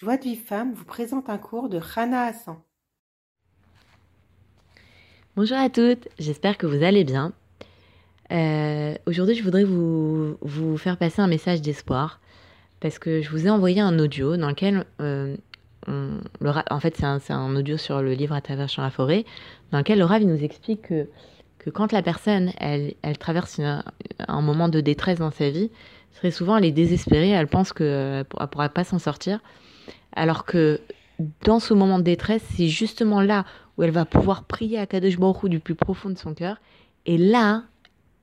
Joie de vie femme vous présente un cours de Rana Hassan. Bonjour à toutes, j'espère que vous allez bien. Euh, aujourd'hui, je voudrais vous, vous, faire passer un message d'espoir parce que je vous ai envoyé un audio dans lequel, euh, en fait, c'est un, un, audio sur le livre À travers champ la forêt, dans lequel le Rav nous explique que, que quand la personne elle, elle traverse un moment de détresse dans sa vie, très souvent elle est désespérée, elle pense qu'elle ne pourra pas s'en sortir. Alors que dans ce moment de détresse, c'est justement là où elle va pouvoir prier à Kadosh Baruch du plus profond de son cœur. Et là,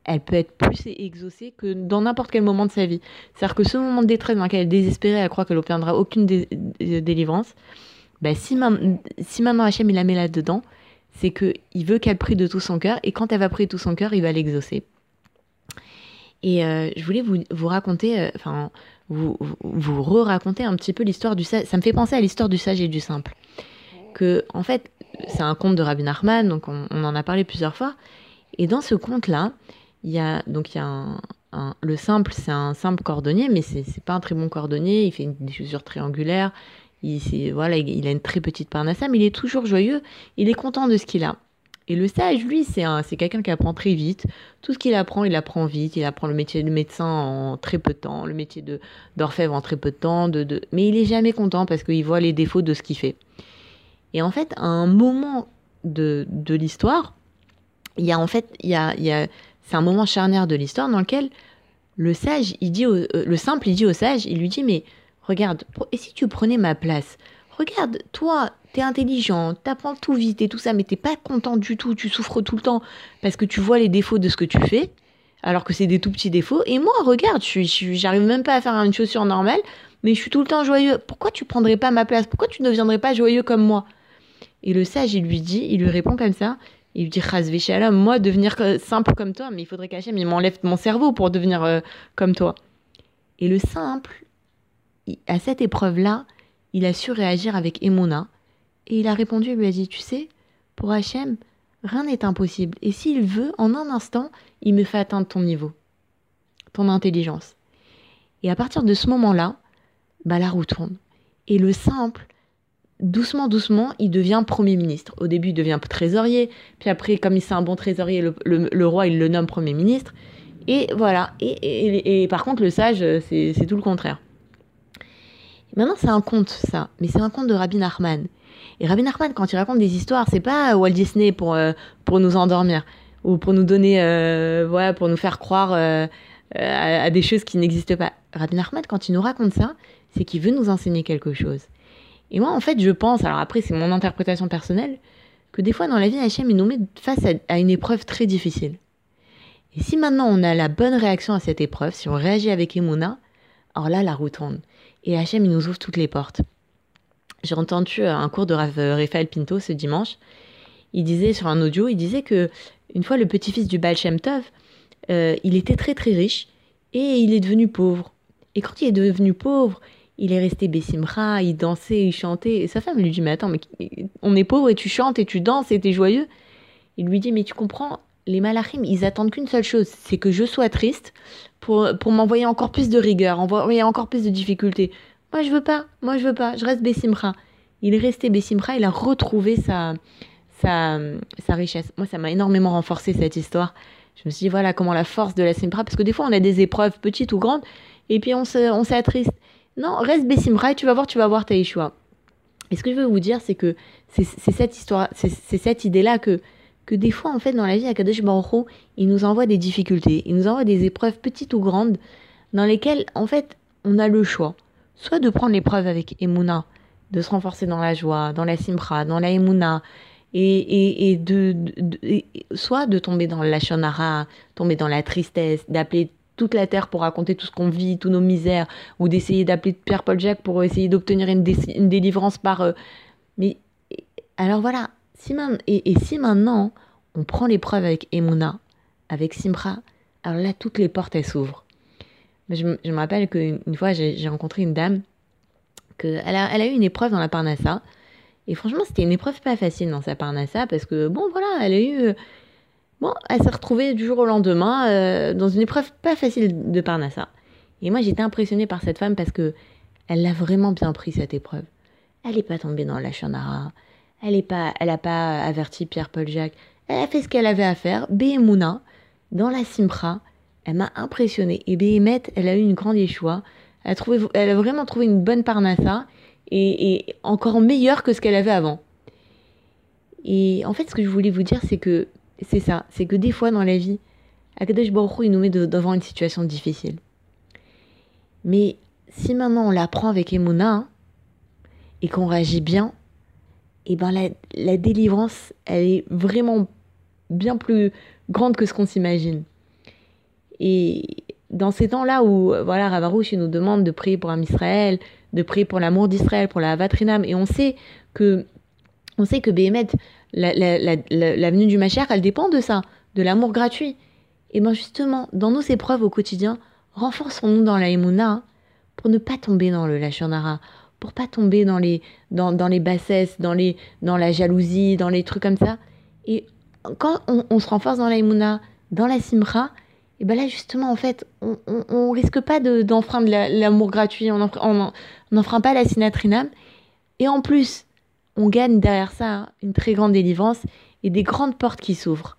elle peut être plus exaucée que dans n'importe quel moment de sa vie. C'est-à-dire que ce moment de détresse dans lequel elle est désespérée, elle croit qu'elle n'obtiendra aucune dé délivrance, ben si, maintenant Hachem la met là-dedans, c'est qu'il veut qu'elle prie de tout son cœur, et quand elle va prier de tout son cœur, il va l'exaucer. Et euh, je voulais vous, vous raconter, euh, enfin, vous, vous, re-raconter un petit peu l'histoire du sage. Ça me fait penser à l'histoire du sage et du simple. Que, en fait, c'est un conte de Rabbi Nachman, donc on, en a parlé plusieurs fois. Et dans ce conte-là, il y a, donc il y a un, le simple, c'est un simple cordonnier, mais c'est pas un très bon cordonnier. Il fait une, des chaussures triangulaires. Il, voilà, il, il a une très petite parnassa, mais il est toujours joyeux. Il est content de ce qu'il a. Et le sage, lui, c'est quelqu'un qui apprend très vite. Tout ce qu'il apprend, il apprend vite. Il apprend le métier de médecin en très peu de temps, le métier d'orfèvre en très peu de temps. De, de... Mais il est jamais content parce qu'il voit les défauts de ce qu'il fait. Et en fait, à un moment de, de l'histoire, il y a en fait, il y a, il y a, c'est un moment charnière de l'histoire dans lequel le sage, il dit au, euh, le simple, il dit au sage, il lui dit, mais regarde, et si tu prenais ma place? Regarde, toi, t'es intelligent, t'apprends tout vite et tout ça, mais t'es pas content du tout, tu souffres tout le temps parce que tu vois les défauts de ce que tu fais, alors que c'est des tout petits défauts. Et moi, regarde, j'arrive même pas à faire une chaussure normale, mais je suis tout le temps joyeux. Pourquoi tu prendrais pas ma place? Pourquoi tu ne deviendrais pas joyeux comme moi? Et le sage, il lui dit, il lui répond comme ça. Il lui dit, Shalom, moi, devenir simple comme toi, mais il faudrait qu'Hachem, il m'enlève mon cerveau pour devenir euh, comme toi. Et le simple, à cette épreuve-là, il a su réagir avec Emouna, et il a répondu, il lui a dit, tu sais, pour Hachem, rien n'est impossible. Et s'il veut, en un instant, il me fait atteindre ton niveau, ton intelligence. Et à partir de ce moment-là, bah, la roue tourne. Et le simple, doucement, doucement, il devient Premier ministre. Au début, il devient trésorier. Puis après, comme il c'est un bon trésorier, le, roi, il le nomme Premier ministre. Et voilà. Et, et, et par contre, le sage, c'est tout le contraire. Maintenant, c'est un conte, ça. Mais c'est un conte de Rabbi Nachman. Et Rabbi Nachman, quand il raconte des histoires, c'est pas Walt Disney pour, euh, pour nous endormir ou pour nous donner, euh, voilà, pour nous faire croire euh, à, des choses qui n'existent pas. Rabbi Nachman, quand il nous raconte ça, c'est qu'il veut nous enseigner quelque chose. Et moi, en fait, je pense, alors après, c'est mon interprétation personnelle, que des fois dans la vie, Hachem, il nous met face à, une épreuve très difficile. Et si maintenant on a la bonne réaction à cette épreuve, si on réagit avec Emouna, alors là, la roue tourne. Et Hachem, il nous ouvre toutes les portes. J'ai entendu euh, un cours de Raphaël Pinto ce dimanche. Il disait sur un audio, il disait que une fois le petit-fils du Baal Shem Tov, euh, il était très très riche et il est devenu pauvre. Et quand il est devenu pauvre, il est resté Bessimra, il dansait, il chantait. Et sa femme lui dit Mais attends, mais on est pauvre et tu chantes et tu danses et tu es joyeux. Il lui dit Mais tu comprends, les malachim, ils attendent qu'une seule chose c'est que je sois triste pour, pour m'envoyer encore plus de rigueur, envoyer encore plus de difficultés. Moi, je veux pas. Moi, je veux pas. Je reste Bessimra. Il est resté Bessimra. Il a retrouvé sa, sa, richesse. Moi, ça m'a énormément renforcé cette histoire. Je me suis dit, voilà comment la force de la Simra. Parce que des fois, on a des épreuves petites ou grandes. Et puis, on s'attriste. On non, reste Bessimra et tu vas voir, tu vas voir ta. Et ce que je veux vous dire, c'est que c'est cette histoire, c'est cette idée-là que, que des fois, en fait, dans la vie, Akadosh Baruch il nous envoie des difficultés, il nous envoie des épreuves petites ou grandes, dans lesquelles, en fait, on a le choix soit de prendre l'épreuve avec Emouna, de se renforcer dans la joie, dans la simra, dans la Emouna, et, et, et de, soit de tomber dans la shonara, tomber dans la tristesse, d'appeler toute la terre pour raconter tout ce qu'on vit, tous nos misères, ou d'essayer d'appeler Pierre-Paul Jacques pour essayer d'obtenir une, délivrance par... Euh, mais alors voilà, si et, si maintenant on prend l'épreuve avec Emouna, avec Simra, alors là toutes les portes elles s'ouvrent. Je, me rappelle qu'une fois, j'ai rencontré une dame, que elle a, elle a eu une épreuve dans la Parnassa. Et franchement, c'était une épreuve pas facile dans sa Parnassa, parce que, bon, voilà, elle a eu... Bon, elle s'est retrouvée du jour au lendemain euh, dans une épreuve pas facile de Parnassa. Et moi, j'étais impressionnée par cette femme parce que elle l'a vraiment bien pris cette épreuve. Elle n'est pas tombée dans la chanara. Elle n'a pas, elle pas averti Pierre-Paul Jacques. Elle a fait ce qu'elle avait à faire. Behemouna, dans la Simra, elle m'a impressionnée. Et Behemet, elle a eu une grande échoua. Elle a, trouvé, elle a vraiment trouvé une bonne parnassa et, encore meilleure que ce qu'elle avait avant. Et en fait, ce que je voulais vous dire, c'est que c'est ça. C'est que des fois dans la vie, Akadosh Baruch il nous met devant une situation difficile. Mais si maintenant on la prend avec Emouna et qu'on réagit bien, et ben la, délivrance, elle est vraiment bien plus grande que ce qu'on s'imagine. Et dans ces temps-là où voilà, Ravarouche nous demande de prier pour un Israël, de prier pour l'amour d'Israël, pour la Vatrinam, et on sait que on sait que Béhémet, la, la, la, venue du Machar, elle dépend de ça, de l'amour gratuit. Et bien justement, dans nos épreuves au quotidien, renforçons-nous dans la Emouna pour ne pas tomber dans le Lachonara, pour pas tomber dans les, dans, dans, les bassesses, dans, les, dans la jalousie, dans les trucs comme ça. Et quand on, se renforce dans la Emouna, dans la Simra, et ben là justement en fait, on, on, risque pas d'enfreindre l'amour gratuit, on n'enfreint pas la sinatrinam. Et en plus, on gagne derrière ça une très grande délivrance et des grandes portes qui s'ouvrent.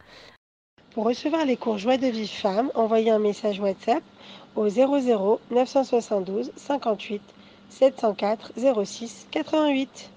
Pour recevoir les cours Joie de vie femme, envoyez un message WhatsApp au 00 972 58 704 06 88.